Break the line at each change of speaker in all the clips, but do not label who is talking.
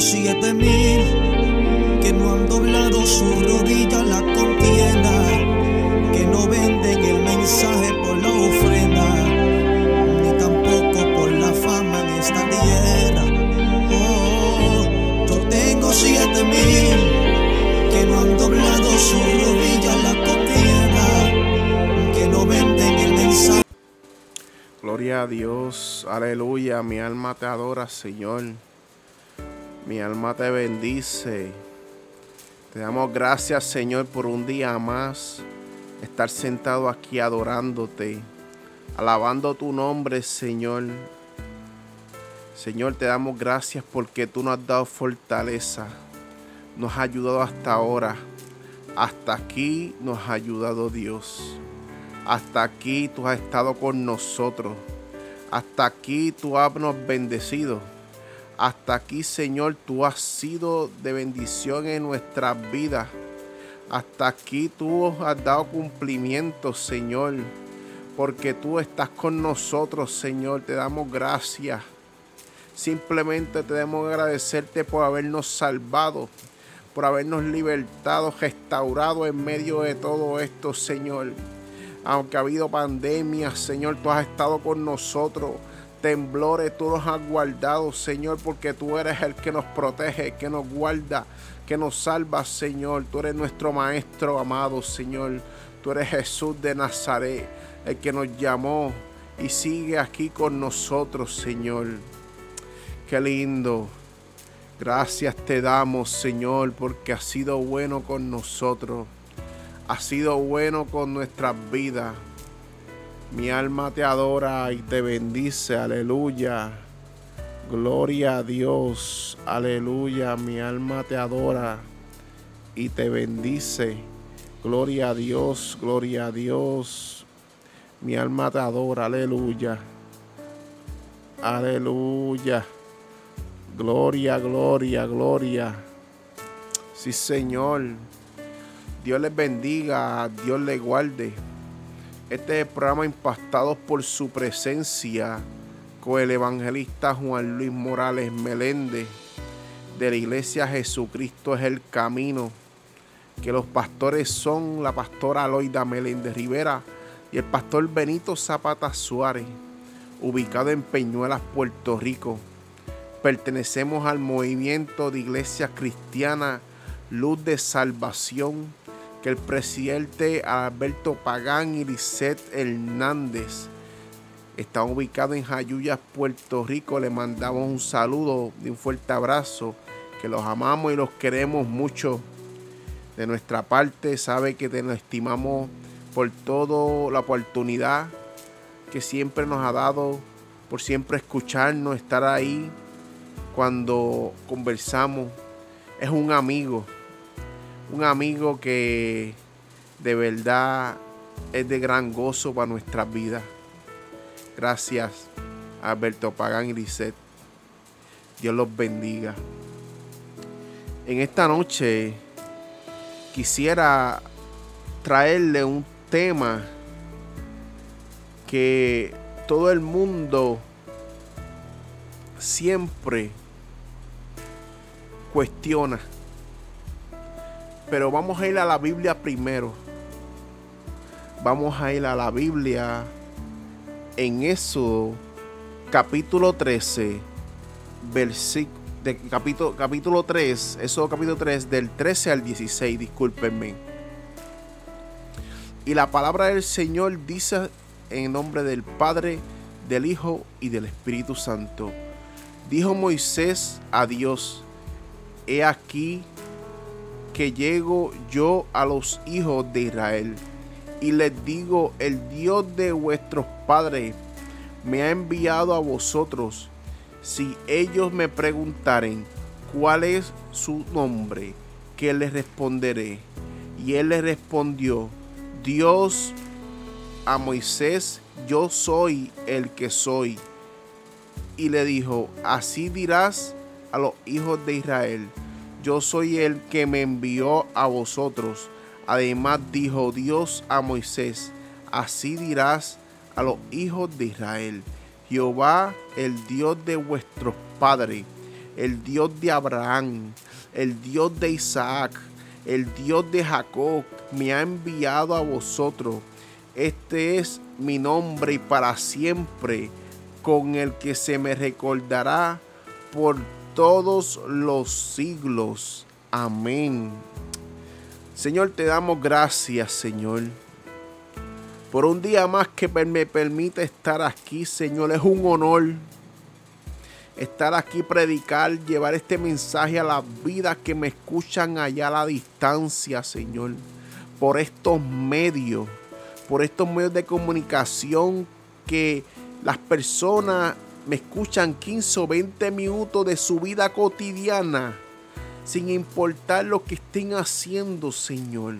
siete mil que no han doblado su rodilla la contienda, que no venden el mensaje por la ofrenda, ni tampoco por la fama en esta tierra. Oh, yo tengo siete mil que no han doblado su rodilla la contienda, que no venden el mensaje.
Gloria a Dios, aleluya, mi alma te adora, Señor. Mi alma te bendice. Te damos gracias, Señor, por un día más estar sentado aquí adorándote, alabando tu nombre, Señor. Señor, te damos gracias porque tú nos has dado fortaleza, nos has ayudado hasta ahora. Hasta aquí nos ha ayudado Dios. Hasta aquí tú has estado con nosotros. Hasta aquí tú has nos bendecido. Hasta aquí, Señor, tú has sido de bendición en nuestras vidas. Hasta aquí tú has dado cumplimiento, Señor. Porque tú estás con nosotros, Señor. Te damos gracias. Simplemente debemos agradecerte por habernos salvado, por habernos libertado, restaurado en medio de todo esto, Señor. Aunque ha habido pandemias, Señor, tú has estado con nosotros temblores tú nos has guardado, Señor, porque tú eres el que nos protege, que nos guarda, que nos salva, Señor. Tú eres nuestro Maestro amado, Señor. Tú eres Jesús de Nazaret, el que nos llamó y sigue aquí con nosotros, Señor. Qué lindo. Gracias te damos, Señor, porque has sido bueno con nosotros. Has sido bueno con nuestras vidas. Mi alma te adora y te bendice, aleluya. Gloria a Dios, aleluya. Mi alma te adora y te bendice. Gloria a Dios, gloria a Dios. Mi alma te adora, aleluya. Aleluya. Gloria, gloria, gloria. Sí, Señor. Dios les bendiga, Dios les guarde. Este programa Impactados por su presencia con el evangelista Juan Luis Morales Meléndez de la iglesia Jesucristo es el camino. Que los pastores son la pastora Aloida Meléndez Rivera y el pastor Benito Zapata Suárez, ubicado en Peñuelas, Puerto Rico. Pertenecemos al movimiento de iglesia cristiana Luz de Salvación el presidente Alberto Pagán y Lisette Hernández están ubicados en Jayuya, Puerto Rico. Le mandamos un saludo y un fuerte abrazo, que los amamos y los queremos mucho. De nuestra parte, sabe que te estimamos por toda la oportunidad que siempre nos ha dado, por siempre escucharnos, estar ahí cuando conversamos. Es un amigo un amigo que de verdad es de gran gozo para nuestras vidas. Gracias, Alberto Pagán y Lisset. Dios los bendiga. En esta noche quisiera traerle un tema que todo el mundo siempre cuestiona. Pero vamos a ir a la Biblia primero. Vamos a ir a la Biblia en eso, capítulo 13, versículo, de capítulo, capítulo 3, eso capítulo 3, del 13 al 16, discúlpenme. Y la palabra del Señor dice en nombre del Padre, del Hijo y del Espíritu Santo. Dijo Moisés a Dios, he aquí que llego yo a los hijos de Israel y les digo, el Dios de vuestros padres me ha enviado a vosotros. Si ellos me preguntaren cuál es su nombre, que les responderé. Y él les respondió, Dios a Moisés, yo soy el que soy. Y le dijo, así dirás a los hijos de Israel yo soy el que me envió a vosotros. Además dijo Dios a Moisés, así dirás a los hijos de Israel, Jehová, el Dios de vuestros padres, el Dios de Abraham, el Dios de Isaac, el Dios de Jacob, me ha enviado a vosotros. Este es mi nombre para siempre, con el que se me recordará por todos los siglos. Amén. Señor, te damos gracias, Señor. Por un día más que me permite estar aquí, Señor. Es un honor estar aquí, predicar, llevar este mensaje a las vidas que me escuchan allá a la distancia, Señor. Por estos medios, por estos medios de comunicación que las personas me escuchan 15 o 20 minutos de su vida cotidiana, sin importar lo que estén haciendo, Señor.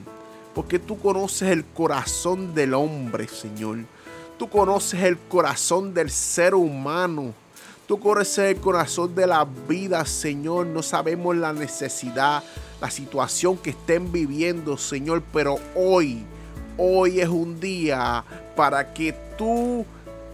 Porque tú conoces el corazón del hombre, Señor. Tú conoces el corazón del ser humano. Tú conoces el corazón de la vida, Señor. No sabemos la necesidad, la situación que estén viviendo, Señor. Pero hoy, hoy es un día para que tú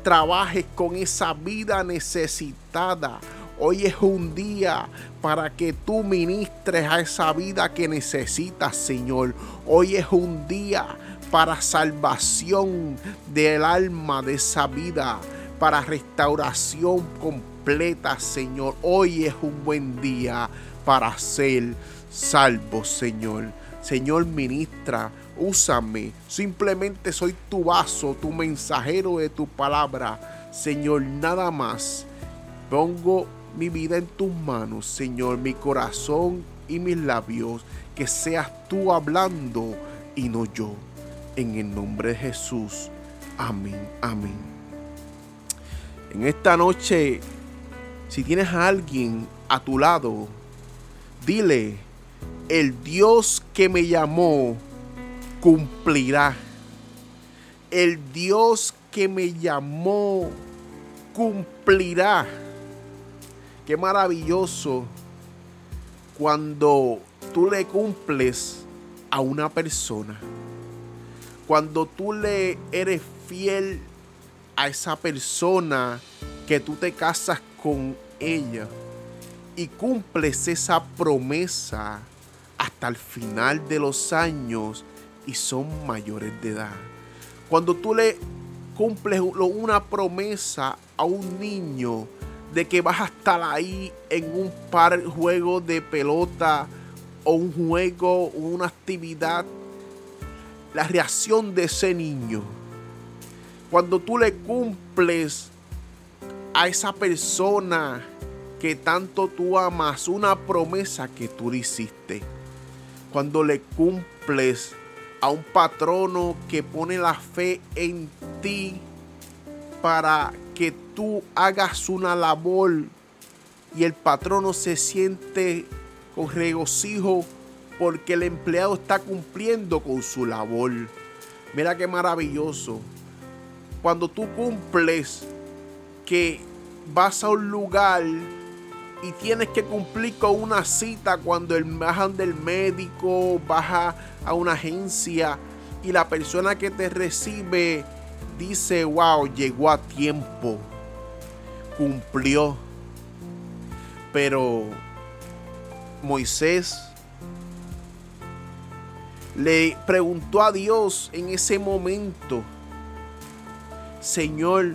trabajes con esa vida necesitada. Hoy es un día para que tú ministres a esa vida que necesitas, Señor. Hoy es un día para salvación del alma de esa vida, para restauración completa, Señor. Hoy es un buen día para ser salvo, Señor. Señor, ministra úsame. Simplemente soy tu vaso, tu mensajero de tu palabra. Señor, nada más. Pongo mi vida en tus manos, Señor, mi corazón y mis labios. Que seas tú hablando y no yo. En el nombre de Jesús. Amén, amén. En esta noche, si tienes a alguien a tu lado, dile, el Dios que me llamó cumplirá. El Dios que me llamó cumplirá. Qué maravilloso cuando tú le cumples a una persona. Cuando tú le eres fiel a esa persona que tú te casas con ella y cumples esa promesa hasta el final de los años y son mayores de edad. Cuando tú le cumples una promesa a un niño de que vas a estar ahí en un par juego de pelota o un juego o una actividad, la reacción de ese niño. Cuando tú le cumples a esa persona que tanto tú amas, una promesa que tú hiciste. Cuando le cumples a un patrono que pone la fe en ti para que tú hagas una labor y el patrono se siente con regocijo porque el empleado está cumpliendo con su labor. Mira qué maravilloso. Cuando tú cumples que vas a un lugar y tienes que cumplir con una cita cuando el, bajan del médico, baja a una agencia y la persona que te recibe dice, wow, llegó a tiempo, cumplió. Pero Moisés le preguntó a Dios en ese momento, Señor,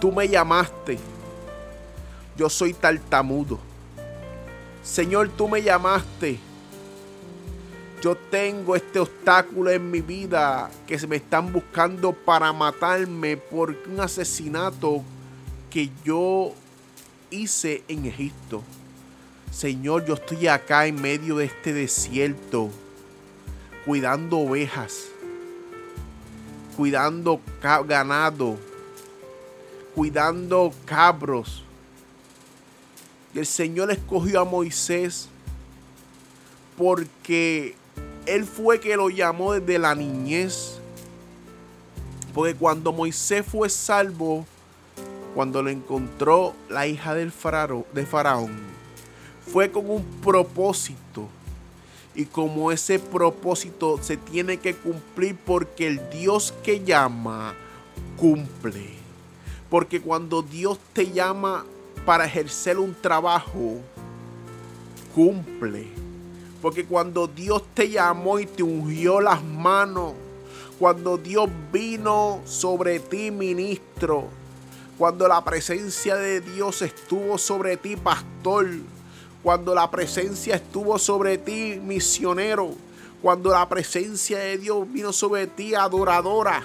tú me llamaste yo soy tartamudo. Señor, tú me llamaste. Yo tengo este obstáculo en mi vida que se me están buscando para matarme por un asesinato que yo hice en Egipto. Señor, yo estoy acá en medio de este desierto, cuidando ovejas, cuidando ganado, cuidando cabros el Señor escogió a Moisés porque Él fue que lo llamó desde la niñez. Porque cuando Moisés fue salvo, cuando lo encontró la hija del de Faraón, fue con un propósito. Y como ese propósito se tiene que cumplir porque el Dios que llama, cumple. Porque cuando Dios te llama, para ejercer un trabajo, cumple. Porque cuando Dios te llamó y te ungió las manos, cuando Dios vino sobre ti, ministro, cuando la presencia de Dios estuvo sobre ti, pastor, cuando la presencia estuvo sobre ti, misionero, cuando la presencia de Dios vino sobre ti, adoradora,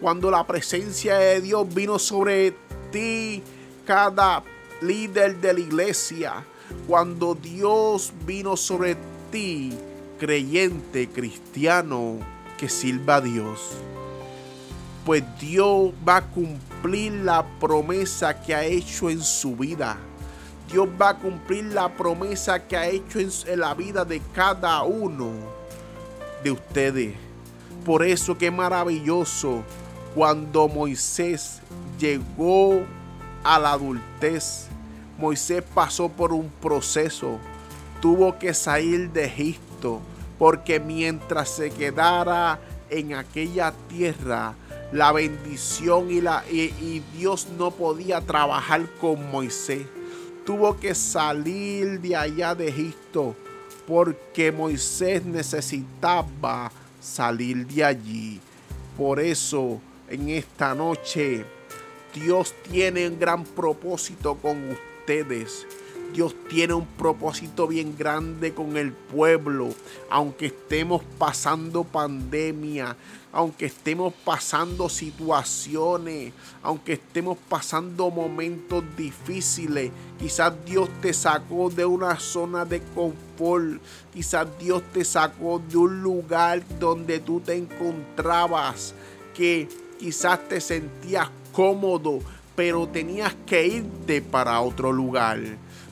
cuando la presencia de Dios vino sobre ti, cada líder de la iglesia, cuando Dios vino sobre ti, creyente, cristiano, que sirva a Dios. Pues Dios va a cumplir la promesa que ha hecho en su vida. Dios va a cumplir la promesa que ha hecho en la vida de cada uno de ustedes. Por eso que maravilloso cuando Moisés llegó a la adultez. Moisés pasó por un proceso. Tuvo que salir de Egipto porque mientras se quedara en aquella tierra, la bendición y, la, y, Dios no podía trabajar con Moisés. Tuvo que salir de allá de Egipto porque Moisés necesitaba salir de allí. Por eso en esta noche Dios tiene un gran propósito con ustedes. Dios tiene un propósito bien grande con el pueblo. Aunque estemos pasando pandemia, aunque estemos pasando situaciones, aunque estemos pasando momentos difíciles, quizás Dios te sacó de una zona de confort, quizás Dios te sacó de un lugar donde tú te encontrabas que quizás te sentías cómodo, pero tenías que irte para otro lugar.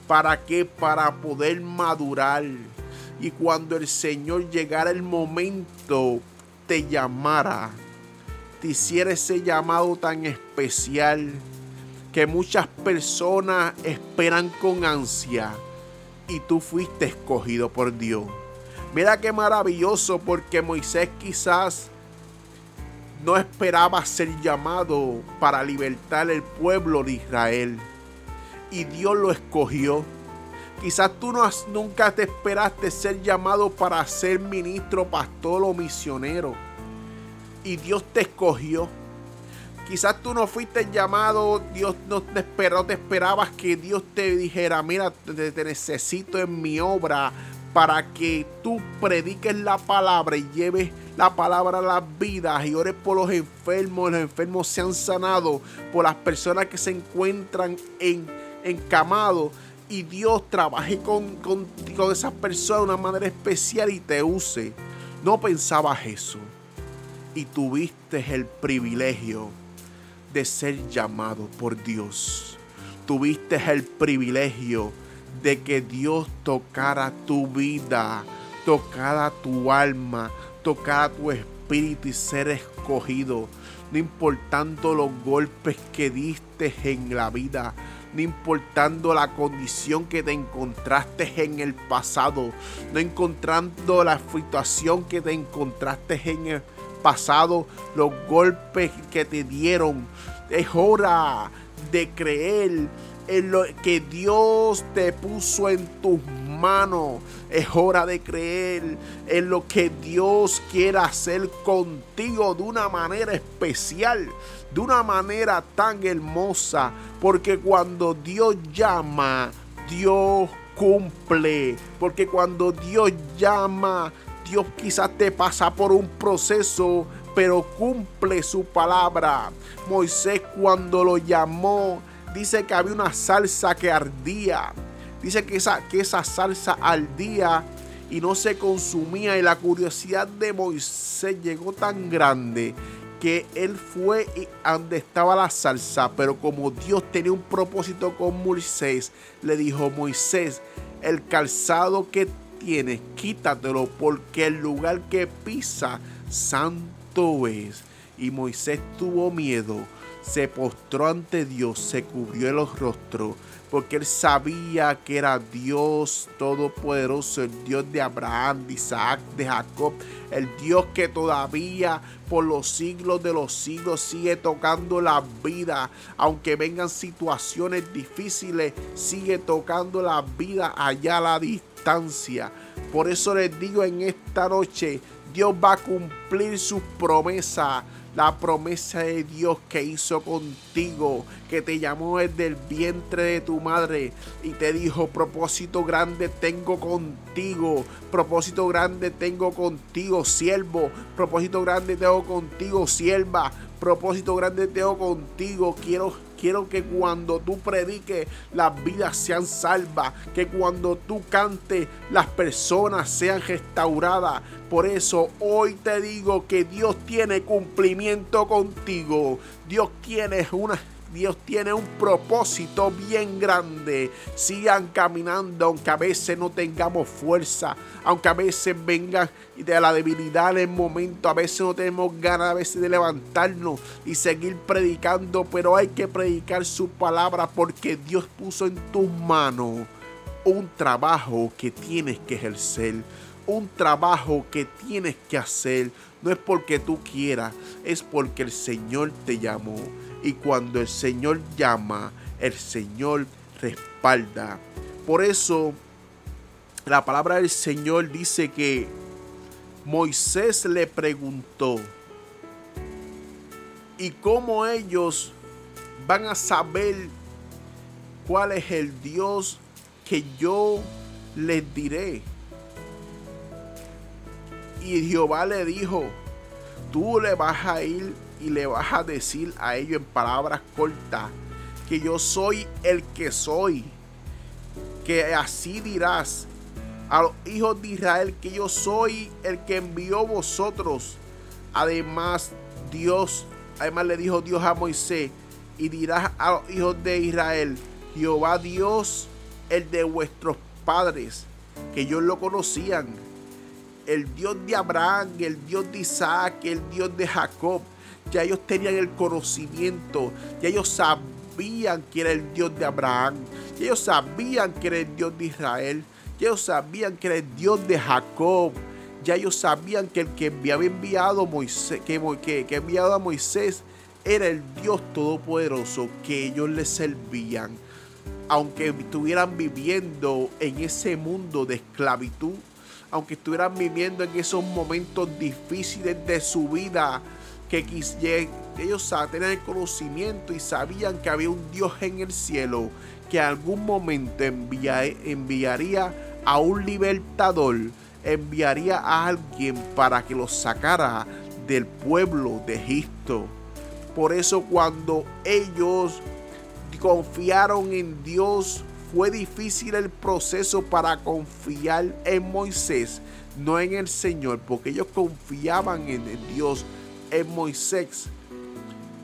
¿Para qué? Para poder madurar. Y cuando el Señor llegara el momento, te llamara, te hiciera ese llamado tan especial que muchas personas esperan con ansia y tú fuiste escogido por Dios. Mira qué maravilloso porque Moisés quizás no esperaba ser llamado para libertar el pueblo de Israel. Y Dios lo escogió. Quizás tú no nunca te esperaste ser llamado para ser ministro, pastor o misionero. Y Dios te escogió. Quizás tú no fuiste llamado, Dios no te esperó, te esperabas que Dios te dijera, mira, te necesito en mi obra para que tú prediques la palabra y lleves la palabra a las vidas y ores por los enfermos, los enfermos sean sanados, por las personas que se encuentran en encamados y Dios trabaje con, con, con esas personas de una manera especial y te use. No pensabas eso y tuviste el privilegio de ser llamado por Dios. Tuviste el privilegio de que Dios tocara tu vida, tocara tu alma, tocara tu espíritu y ser escogido. No importando los golpes que diste en la vida, no importando la condición que te encontraste en el pasado, no encontrando la situación que te encontraste en el pasado, los golpes que te dieron. Es hora de creer en lo que Dios te puso en tus manos. Es hora de creer en lo que Dios quiere hacer contigo de una manera especial, de una manera tan hermosa. Porque cuando Dios llama, Dios cumple. Porque cuando Dios llama, Dios quizás te pasa por un proceso, pero cumple su palabra. Moisés cuando lo llamó, dice que había una salsa que ardía. Dice que esa, que esa salsa ardía y no se consumía. Y la curiosidad de Moisés llegó tan grande que él fue donde estaba la salsa. Pero como Dios tenía un propósito con Moisés, le dijo, Moisés, el calzado que tienes, quítatelo porque el lugar que pisa, santo es. Y Moisés tuvo miedo se postró ante Dios, se cubrió el rostro, porque él sabía que era Dios todopoderoso, el Dios de Abraham, de Isaac, de Jacob, el Dios que todavía por los siglos de los siglos sigue tocando la vida, aunque vengan situaciones difíciles, sigue tocando la vida allá a la distancia. Por eso les digo en esta noche, Dios va a cumplir sus promesas la promesa de Dios que hizo contigo, que te llamó desde el vientre de tu madre y te dijo, propósito grande tengo contigo, propósito grande tengo contigo, siervo, propósito grande tengo contigo, sierva, propósito grande tengo contigo, quiero Quiero que cuando tú prediques las vidas sean salvas, que cuando tú cantes las personas sean restauradas. Por eso hoy te digo que Dios tiene cumplimiento contigo. Dios tiene una Dios tiene un propósito bien grande. Sigan caminando, aunque a veces no tengamos fuerza, aunque a veces vengan de la debilidad en el momento, a veces no tenemos ganas a veces de levantarnos y seguir predicando, pero hay que predicar su palabra porque Dios puso en tus manos un trabajo que tienes que ejercer, un trabajo que tienes que hacer. No es porque tú quieras, es porque el Señor te llamó. Y cuando el Señor llama, el Señor respalda. Por eso la palabra del Señor dice que Moisés le preguntó, ¿y cómo ellos van a saber cuál es el Dios que yo les diré? Y Jehová le dijo, tú le vas a ir y le vas a decir a ellos en palabras cortas que yo soy el que soy. Que así dirás a los hijos de Israel que yo soy el que envió vosotros. Además, Dios, además le dijo Dios a Moisés, y dirás a los hijos de Israel, Jehová Dios, el de vuestros padres, que ellos lo conocían, el Dios de Abraham, el Dios de Isaac, el Dios de Jacob, ya ellos tenían el conocimiento, ya ellos sabían que era el Dios de Abraham, ya ellos sabían que era el Dios de Israel, ya ellos sabían que era el Dios de Jacob, ya ellos sabían que el que había enviado, enviado a Moisés era el Dios todopoderoso que ellos le servían. Aunque estuvieran viviendo en ese mundo de esclavitud, aunque estuvieran viviendo en esos momentos difíciles de su vida, que ellos tenían el conocimiento y sabían que había un Dios en el cielo que algún momento enviaría a un libertador, enviaría a alguien para que los sacara del pueblo de Egipto. Por eso cuando ellos confiaron en Dios, fue difícil el proceso para confiar en Moisés, no en el Señor, porque ellos confiaban en Dios en Moisés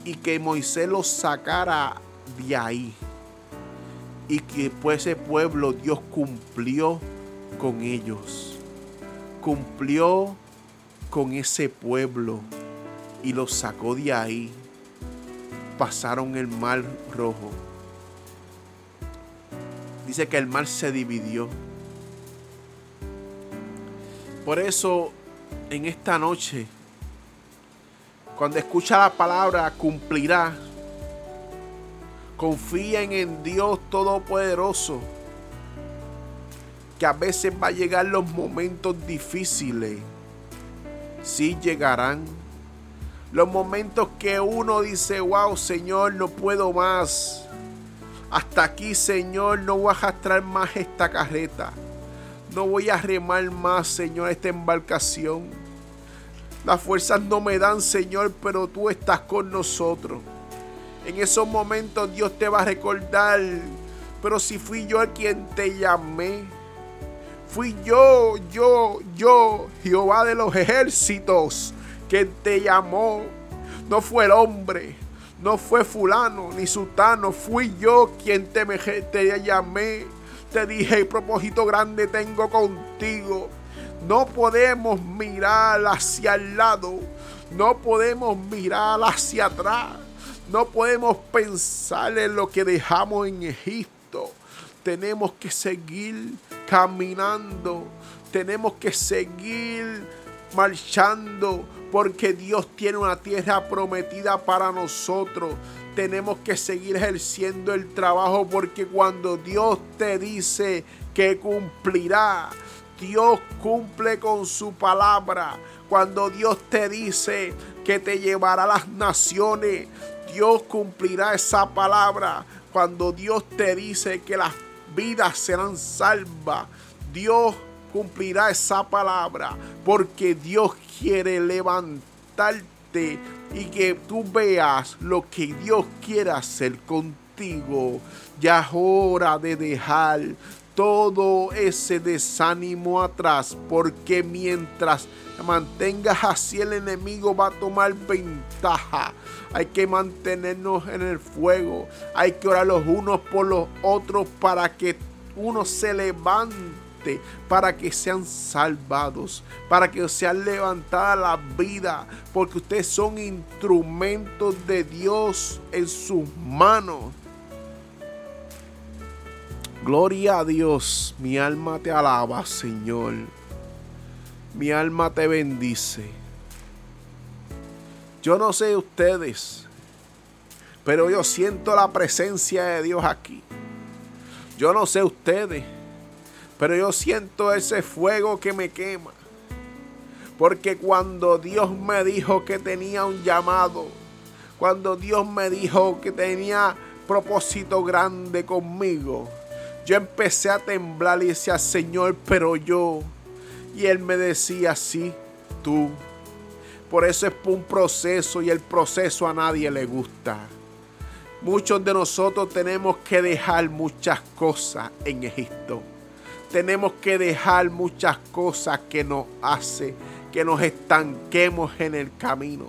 y que Moisés los sacara de ahí. Y que después ese pueblo Dios cumplió con ellos. Cumplió con ese pueblo y los sacó de ahí. Pasaron el mar rojo. Dice que el mar se dividió. Por eso en esta noche cuando escucha la palabra, cumplirá. Confíen en Dios Todopoderoso. Que a veces va a llegar los momentos difíciles. Sí llegarán. Los momentos que uno dice, wow, Señor, no puedo más. Hasta aquí, Señor, no voy a arrastrar más esta carreta. No voy a remar más, Señor, esta embarcación. Las fuerzas no me dan, Señor, pero tú estás con nosotros. En esos momentos Dios te va a recordar, pero si fui yo el quien te llamé, fui yo, yo, yo, Jehová de los ejércitos, quien te llamó. No fue el hombre, no fue fulano ni sultano, fui yo quien te, te llamé. Te dije, propósito grande tengo contigo. No podemos mirar hacia el lado. No podemos mirar hacia atrás. No podemos pensar en lo que dejamos en Egipto. Tenemos que seguir caminando. Tenemos que seguir marchando porque Dios tiene una tierra prometida para nosotros. Tenemos que seguir ejerciendo el trabajo porque cuando Dios te dice que cumplirá, Dios cumple con su palabra. Cuando Dios te dice que te llevará a las naciones, Dios cumplirá esa palabra. Cuando Dios te dice que las vidas serán salvas, Dios cumplirá esa palabra porque Dios quiere levantarte y que tú veas lo que Dios quiere hacer contigo. Ya es hora de dejar todo ese desánimo atrás porque mientras mantengas así el enemigo va a tomar ventaja. Hay que mantenernos en el fuego. Hay que orar los unos por los otros para que uno se levante para que sean salvados, para que sean levantadas la vida, porque ustedes son instrumentos de Dios en sus manos. Gloria a Dios, mi alma te alaba, Señor. Mi alma te bendice. Yo no sé ustedes, pero yo siento la presencia de Dios aquí. Yo no sé ustedes, pero yo siento ese fuego que me quema. Porque cuando Dios me dijo que tenía un llamado, cuando Dios me dijo que tenía propósito grande conmigo, yo empecé a temblar y decía, Señor, pero yo. Y Él me decía, sí, tú. Por eso es un proceso y el proceso a nadie le gusta. Muchos de nosotros tenemos que dejar muchas cosas en Egipto tenemos que dejar muchas cosas que nos hace que nos estanquemos en el camino.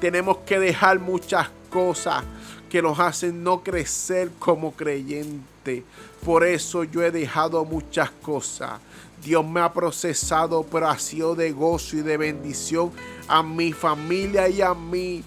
Tenemos que dejar muchas cosas que nos hacen no crecer como creyente. Por eso yo he dejado muchas cosas. Dios me ha procesado, pero ha sido de gozo y de bendición a mi familia y a mí,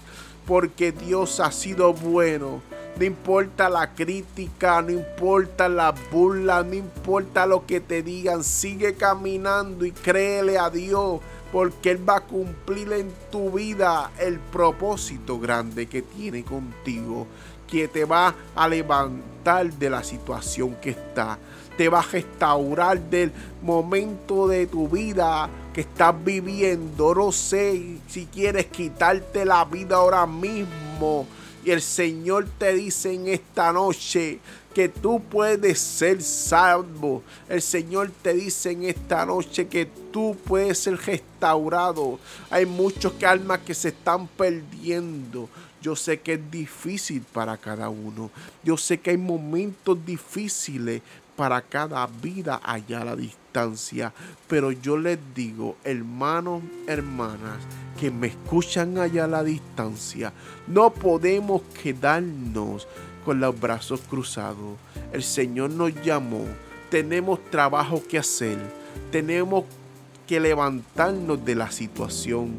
porque Dios ha sido bueno no importa la crítica, no importa la burla, no importa lo que te digan, sigue caminando y créele a Dios porque Él va a cumplir en tu vida el propósito grande que tiene contigo, que te va a levantar de la situación que está, te va a restaurar del momento de tu vida que estás viviendo. No sé si quieres quitarte la vida ahora mismo y el Señor te dice en esta noche que tú puedes ser salvo. El Señor te dice en esta noche que tú puedes ser restaurado. Hay muchos almas que se están perdiendo. Yo sé que es difícil para cada uno. Yo sé que hay momentos difíciles para cada vida allá a la distancia. Pero yo les digo, hermanos, hermanas, que me escuchan allá a la distancia, no podemos quedarnos con los brazos cruzados. El Señor nos llamó, tenemos trabajo que hacer, tenemos que levantarnos de la situación.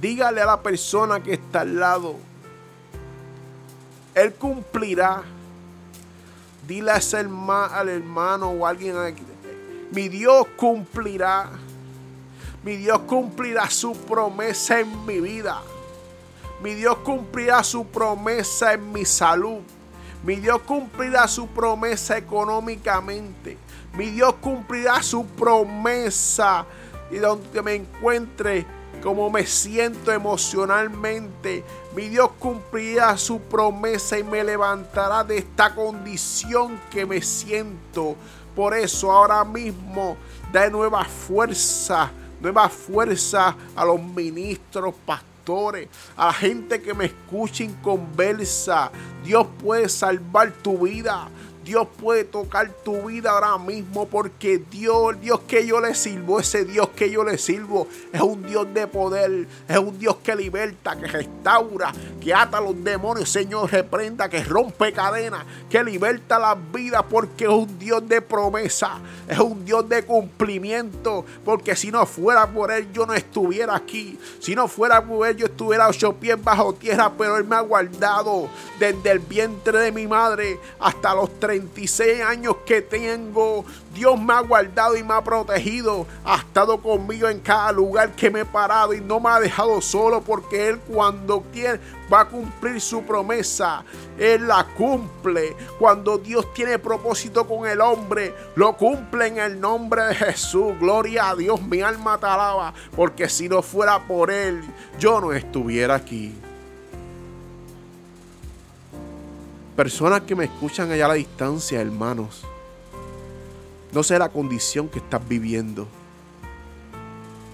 Dígale a la persona que está al lado, Él cumplirá. Dile a ese hermano, al hermano o a alguien, mi Dios cumplirá. Mi Dios cumplirá su promesa en mi vida. Mi Dios cumplirá su promesa en mi salud. Mi Dios cumplirá su promesa económicamente. Mi Dios cumplirá su promesa y donde me encuentre, como me siento emocionalmente. Mi Dios cumplirá su promesa y me levantará de esta condición que me siento. Por eso ahora mismo da nueva fuerza nueva fuerza a los ministros, pastores, a gente que me escucha y conversa. Dios puede salvar tu vida. Dios puede tocar tu vida ahora mismo porque Dios, el Dios que yo le sirvo, ese Dios que yo le sirvo es un Dios de poder, es un Dios que liberta, que restaura, que ata a los demonios, Señor, reprenda, que rompe cadenas, que liberta las vidas porque es un Dios de promesa, es un Dios de cumplimiento, porque si no fuera por Él yo no estuviera aquí, si no fuera por Él yo estuviera ocho pies bajo tierra, pero Él me ha guardado desde el vientre de mi madre hasta los tres 26 años que tengo, Dios me ha guardado y me ha protegido. Ha estado conmigo en cada lugar que me he parado y no me ha dejado solo porque Él cuando quiere va a cumplir su promesa. Él la cumple. Cuando Dios tiene propósito con el hombre, lo cumple en el nombre de Jesús. Gloria a Dios, mi alma te alaba. Porque si no fuera por Él, yo no estuviera aquí. Personas que me escuchan allá a la distancia, hermanos. No sé la condición que estás viviendo.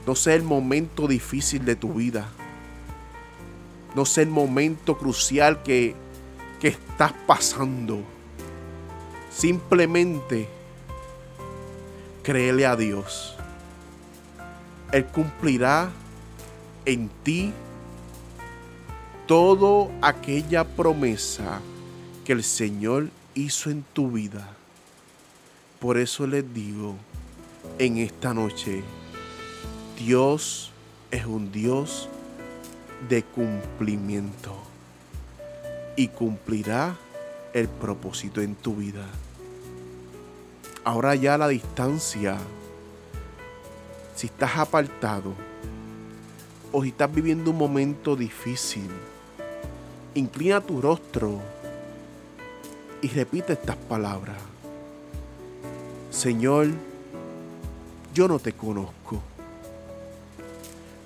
No sé el momento difícil de tu vida. No sé el momento crucial que, que estás pasando. Simplemente créele a Dios. Él cumplirá en ti toda aquella promesa que el Señor hizo en tu vida. Por eso les digo en esta noche, Dios es un Dios de cumplimiento y cumplirá el propósito en tu vida. Ahora ya a la distancia, si estás apartado o si estás viviendo un momento difícil, inclina tu rostro y repite estas palabras. Señor, yo no te conozco,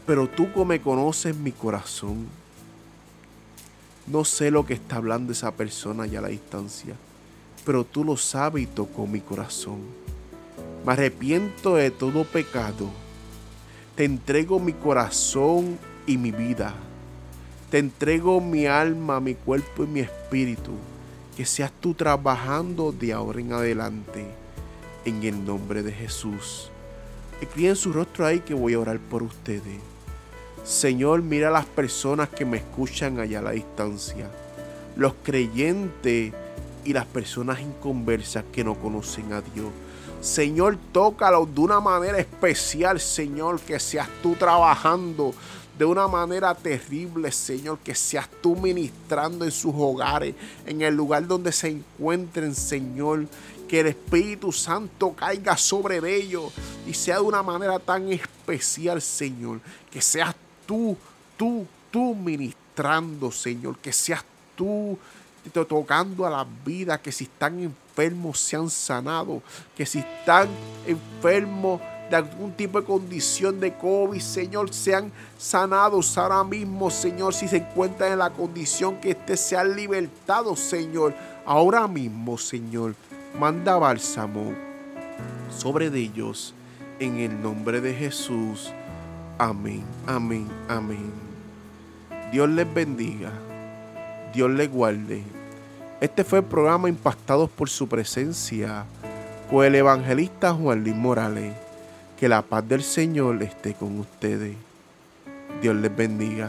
pero tú como conoces mi corazón. No sé lo que está hablando esa persona allá a la distancia, pero tú lo sabes y tocó mi corazón. Me arrepiento de todo pecado. Te entrego mi corazón y mi vida. Te entrego mi alma, mi cuerpo y mi espíritu que seas tú trabajando de ahora en adelante en el nombre de Jesús. Escriben su rostro ahí que voy a orar por ustedes. Señor, mira a las personas que me escuchan allá a la distancia, los creyentes y las personas inconversas que no conocen a Dios. Señor, tócalos de una manera especial, Señor, que seas tú trabajando de una manera terrible, Señor, que seas tú ministrando en sus hogares, en el lugar donde se encuentren, Señor. Que el Espíritu Santo caiga sobre ellos y sea de una manera tan especial, Señor. Que seas tú, tú, tú ministrando, Señor. Que seas tú tocando a la vida, que si están enfermos sean sanados, que si están enfermos de algún tipo de condición de COVID, Señor, sean sanados ahora mismo, Señor, si se encuentran en la condición que esté, sean libertados, Señor, ahora mismo, Señor, manda bálsamo sobre ellos en el nombre de Jesús. Amén, amén, amén. Dios les bendiga, Dios les guarde. Este fue el programa Impactados por su presencia con el evangelista Juan Luis Morales. Que la paz del Señor esté con ustedes. Dios les bendiga.